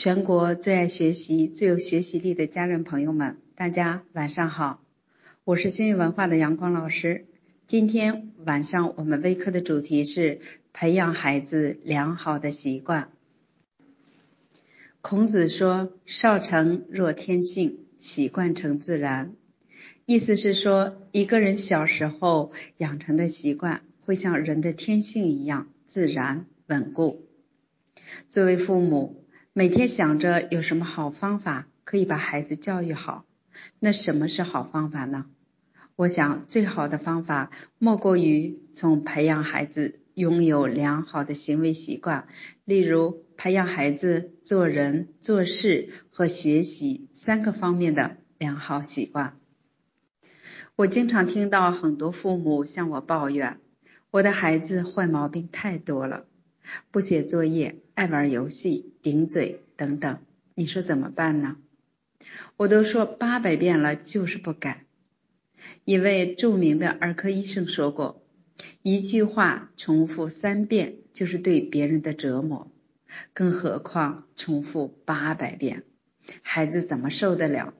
全国最爱学习、最有学习力的家人朋友们，大家晚上好！我是新语文化的阳光老师。今天晚上我们微课的主题是培养孩子良好的习惯。孔子说：“少成若天性，习惯成自然。”意思是说，一个人小时候养成的习惯，会像人的天性一样自然稳固。作为父母，每天想着有什么好方法可以把孩子教育好，那什么是好方法呢？我想最好的方法莫过于从培养孩子拥有良好的行为习惯，例如培养孩子做人做事和学习三个方面的良好习惯。我经常听到很多父母向我抱怨，我的孩子坏毛病太多了。不写作业，爱玩游戏，顶嘴等等，你说怎么办呢？我都说八百遍了，就是不改。一位著名的儿科医生说过，一句话重复三遍就是对别人的折磨，更何况重复八百遍，孩子怎么受得了？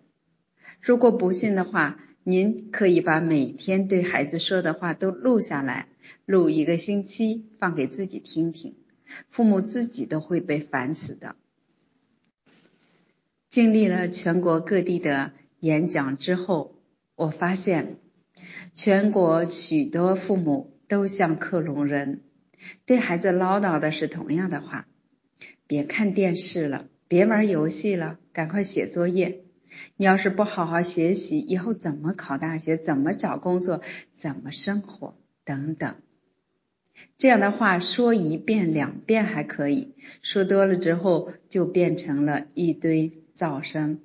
如果不信的话，您可以把每天对孩子说的话都录下来，录一个星期，放给自己听听。父母自己都会被烦死的。经历了全国各地的演讲之后，我发现全国许多父母都像克隆人，对孩子唠叨的是同样的话：别看电视了，别玩游戏了，赶快写作业。你要是不好好学习，以后怎么考大学？怎么找工作？怎么生活？等等。这样的话说一遍两遍还可以说多了之后就变成了一堆噪声，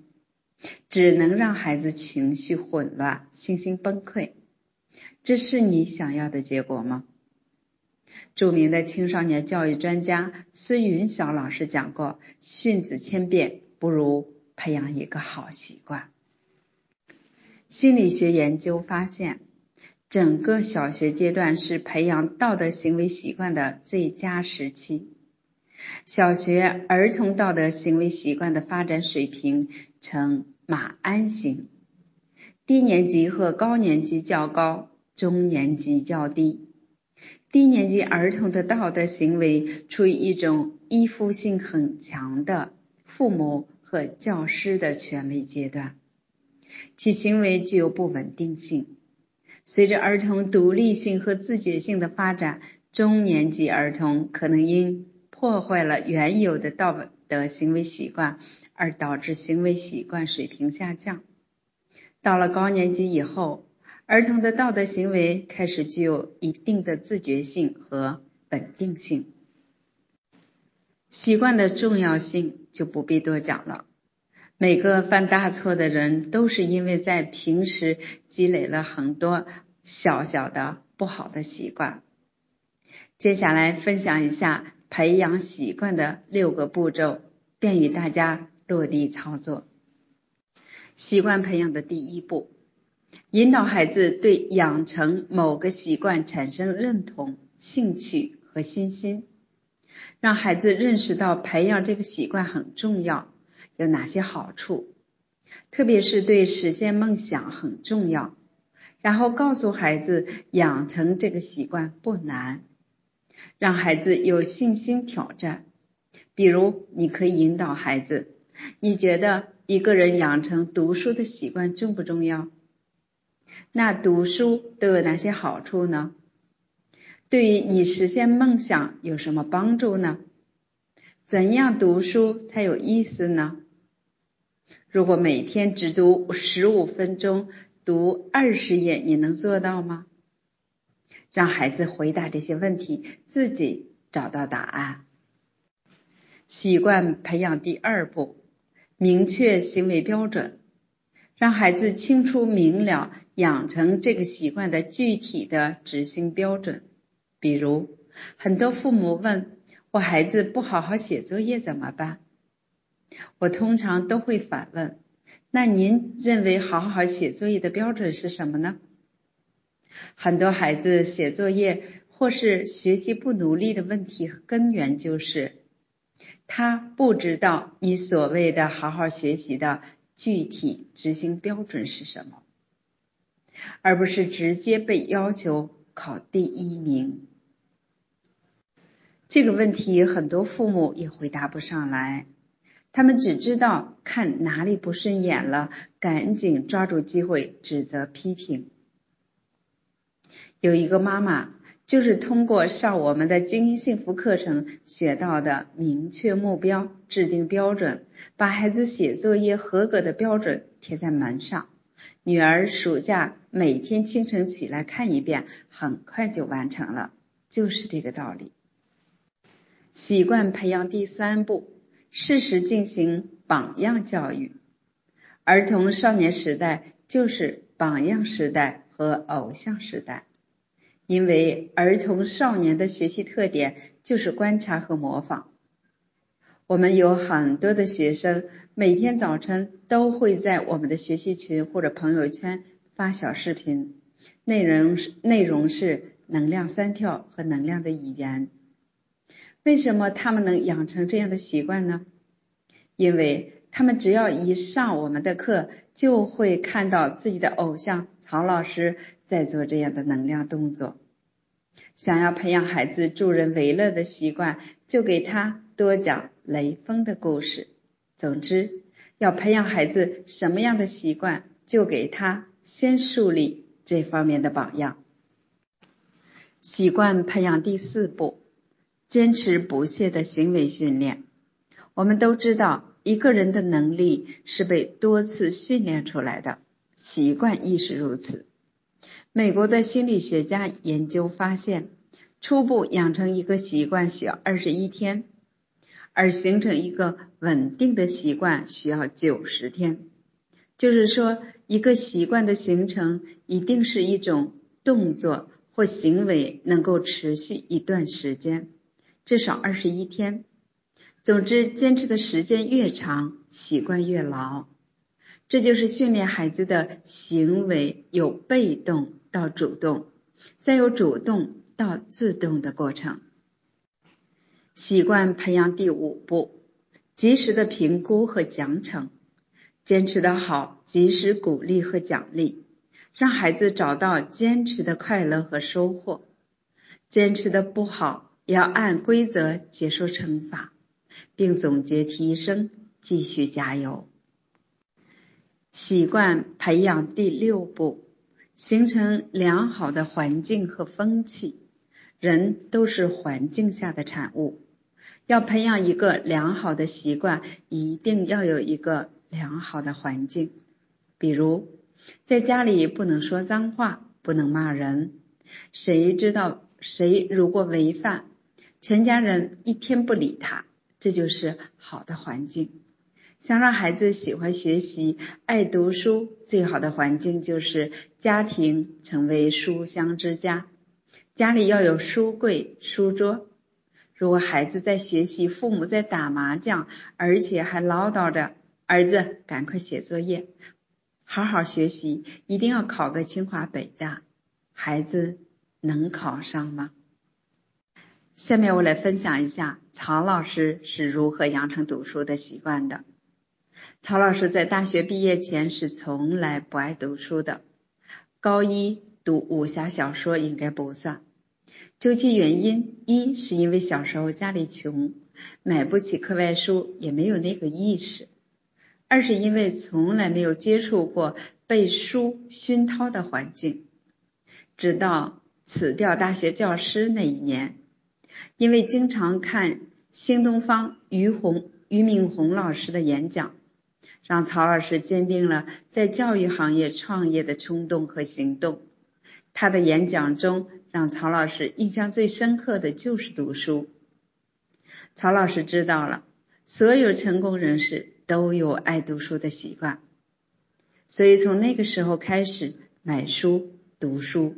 只能让孩子情绪混乱、信心崩溃。这是你想要的结果吗？著名的青少年教育专家孙云晓老师讲过：“训子千遍不如培养一个好习惯。”心理学研究发现。整个小学阶段是培养道德行为习惯的最佳时期。小学儿童道德行为习惯的发展水平呈马鞍形，低年级和高年级较高，中年级较低。低年级儿童的道德行为处于一种依附性很强的父母和教师的权威阶段，其行为具有不稳定性。随着儿童独立性和自觉性的发展，中年级儿童可能因破坏了原有的道德行为习惯而导致行为习惯水平下降。到了高年级以后，儿童的道德行为开始具有一定的自觉性和稳定性。习惯的重要性就不必多讲了。每个犯大错的人，都是因为在平时积累了很多小小的不好的习惯。接下来分享一下培养习惯的六个步骤，便于大家落地操作。习惯培养的第一步，引导孩子对养成某个习惯产生认同、兴趣和信心，让孩子认识到培养这个习惯很重要。有哪些好处？特别是对实现梦想很重要。然后告诉孩子，养成这个习惯不难，让孩子有信心挑战。比如，你可以引导孩子：你觉得一个人养成读书的习惯重不重要？那读书都有哪些好处呢？对于你实现梦想有什么帮助呢？怎样读书才有意思呢？如果每天只读十五分钟，读二十页，你能做到吗？让孩子回答这些问题，自己找到答案。习惯培养第二步，明确行为标准，让孩子清楚明了养成这个习惯的具体的执行标准。比如，很多父母问我孩子不好好写作业怎么办？我通常都会反问：那您认为好好写作业的标准是什么呢？很多孩子写作业或是学习不努力的问题根源就是他不知道你所谓的好好学习的具体执行标准是什么，而不是直接被要求考第一名。这个问题很多父母也回答不上来，他们只知道看哪里不顺眼了，赶紧抓住机会指责批评。有一个妈妈。就是通过上我们的精英幸福课程学到的明确目标、制定标准，把孩子写作业合格的标准贴在门上。女儿暑假每天清晨起来看一遍，很快就完成了，就是这个道理。习惯培养第三步，适时进行榜样教育。儿童少年时代就是榜样时代和偶像时代。因为儿童少年的学习特点就是观察和模仿。我们有很多的学生每天早晨都会在我们的学习群或者朋友圈发小视频，内容是内容是能量三跳和能量的语言。为什么他们能养成这样的习惯呢？因为他们只要一上我们的课，就会看到自己的偶像。曹老师在做这样的能量动作，想要培养孩子助人为乐的习惯，就给他多讲雷锋的故事。总之，要培养孩子什么样的习惯，就给他先树立这方面的榜样。习惯培养第四步，坚持不懈的行为训练。我们都知道，一个人的能力是被多次训练出来的。习惯亦是如此。美国的心理学家研究发现，初步养成一个习惯需要二十一天，而形成一个稳定的习惯需要九十天。就是说，一个习惯的形成一定是一种动作或行为，能够持续一段时间，至少二十一天。总之，坚持的时间越长，习惯越牢。这就是训练孩子的行为由被动到主动，再由主动到自动的过程。习惯培养第五步：及时的评估和奖惩。坚持的好，及时鼓励和奖励，让孩子找到坚持的快乐和收获；坚持的不好，要按规则接受惩罚，并总结提升，继续加油。习惯培养第六步，形成良好的环境和风气。人都是环境下的产物，要培养一个良好的习惯，一定要有一个良好的环境。比如，在家里不能说脏话，不能骂人。谁知道谁如果违反，全家人一天不理他，这就是好的环境。想让孩子喜欢学习、爱读书，最好的环境就是家庭成为书香之家。家里要有书柜、书桌。如果孩子在学习，父母在打麻将，而且还唠叨着“儿子，赶快写作业，好好学习，一定要考个清华北大”，孩子能考上吗？下面我来分享一下曹老师是如何养成读书的习惯的。曹老师在大学毕业前是从来不爱读书的，高一读武侠小说应该不算。究其原因，一是因为小时候家里穷，买不起课外书，也没有那个意识；二是因为从来没有接触过被书熏陶的环境。直到辞掉大学教师那一年，因为经常看新东方于洪俞敏洪老师的演讲。让曹老师坚定了在教育行业创业的冲动和行动。他的演讲中，让曹老师印象最深刻的就是读书。曹老师知道了，所有成功人士都有爱读书的习惯，所以从那个时候开始买书读书。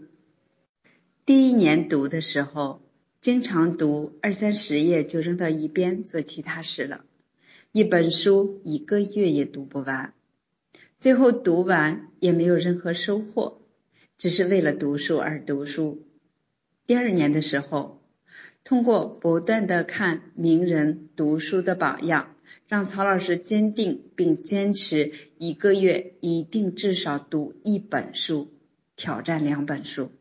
第一年读的时候，经常读二三十页就扔到一边做其他事了。一本书一个月也读不完，最后读完也没有任何收获，只是为了读书而读书。第二年的时候，通过不断的看名人读书的榜样，让曹老师坚定并坚持一个月一定至少读一本书，挑战两本书，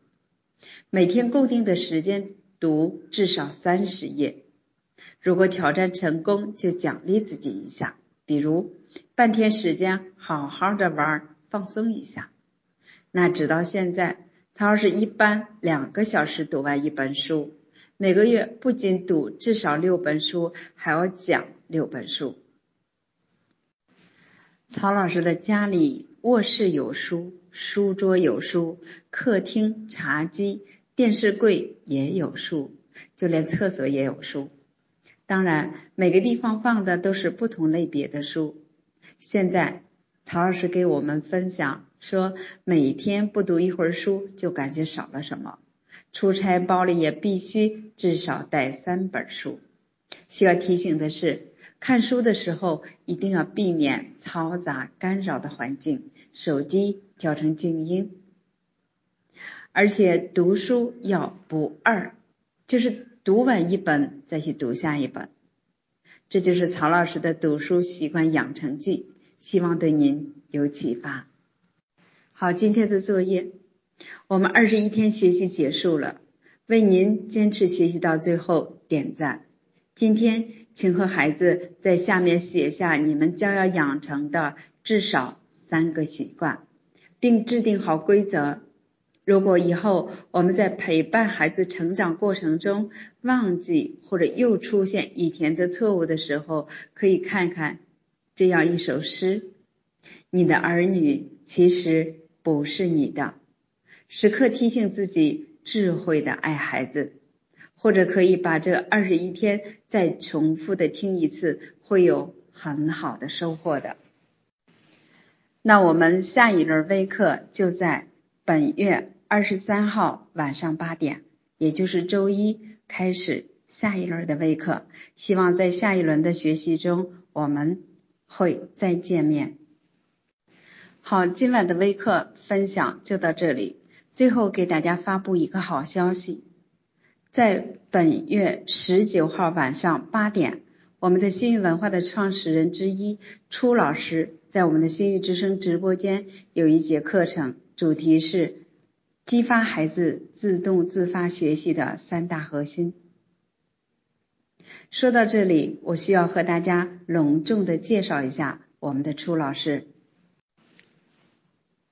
每天固定的时间读至少三十页。如果挑战成功，就奖励自己一下，比如半天时间好好的玩，放松一下。那直到现在。曹老师一般两个小时读完一本书，每个月不仅读至少六本书，还要讲六本书。曹老师的家里卧室有书，书桌有书，客厅、茶几、电视柜也有书，就连厕所也有书。当然，每个地方放的都是不同类别的书。现在。曹老师给我们分享说，每天不读一会儿书，就感觉少了什么。出差包里也必须至少带三本书。需要提醒的是，看书的时候一定要避免嘈杂干扰的环境，手机调成静音。而且读书要不二，就是读完一本再去读下一本。这就是曹老师的读书习惯养成记。希望对您有启发。好，今天的作业，我们二十一天学习结束了，为您坚持学习到最后点赞。今天，请和孩子在下面写下你们将要养成的至少三个习惯，并制定好规则。如果以后我们在陪伴孩子成长过程中忘记或者又出现以前的错误的时候，可以看看。这样一首诗：你的儿女其实不是你的，时刻提醒自己智慧的爱孩子，或者可以把这二十一天再重复的听一次，会有很好的收获的。那我们下一轮微课就在本月二十三号晚上八点，也就是周一开始下一轮的微课。希望在下一轮的学习中，我们。会再见面。好，今晚的微课分享就到这里。最后给大家发布一个好消息，在本月十九号晚上八点，我们的新域文化的创始人之一初老师在我们的新域之声直播间有一节课程，主题是激发孩子自动自发学习的三大核心。说到这里，我需要和大家隆重的介绍一下我们的初老师。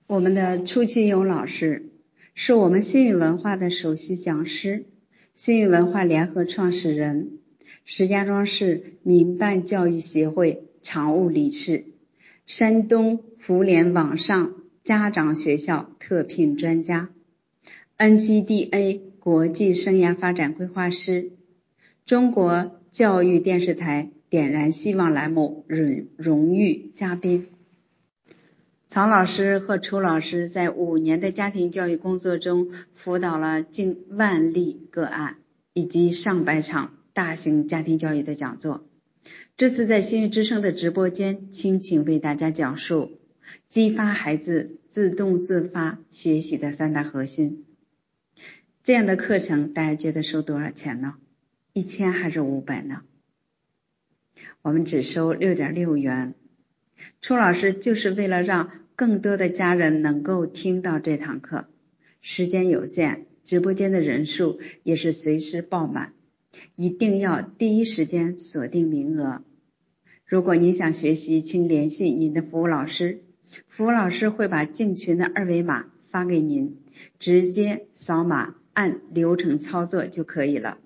我们的初启勇老师是我们新语文化的首席讲师，新语文化联合创始人，石家庄市民办教育协会常务理事，山东福联网上家长学校特聘专家，NGDA 国际生涯发展规划师。中国教育电视台点燃希望栏目荣荣誉嘉宾，曹老师和楚老师在五年的家庭教育工作中，辅导了近万例个案，以及上百场大型家庭教育的讲座。这次在新语之声的直播间，倾情为大家讲述激发孩子自动自发学习的三大核心。这样的课程，大家觉得收多少钱呢？一千还是五百呢？我们只收六点六元。初老师就是为了让更多的家人能够听到这堂课，时间有限，直播间的人数也是随时爆满，一定要第一时间锁定名额。如果您想学习，请联系您的服务老师，服务老师会把进群的二维码发给您，直接扫码按流程操作就可以了。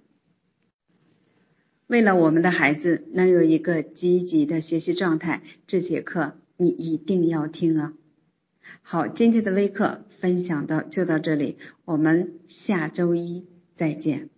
为了我们的孩子能有一个积极的学习状态，这节课你一定要听啊！好，今天的微课分享到就到这里，我们下周一再见。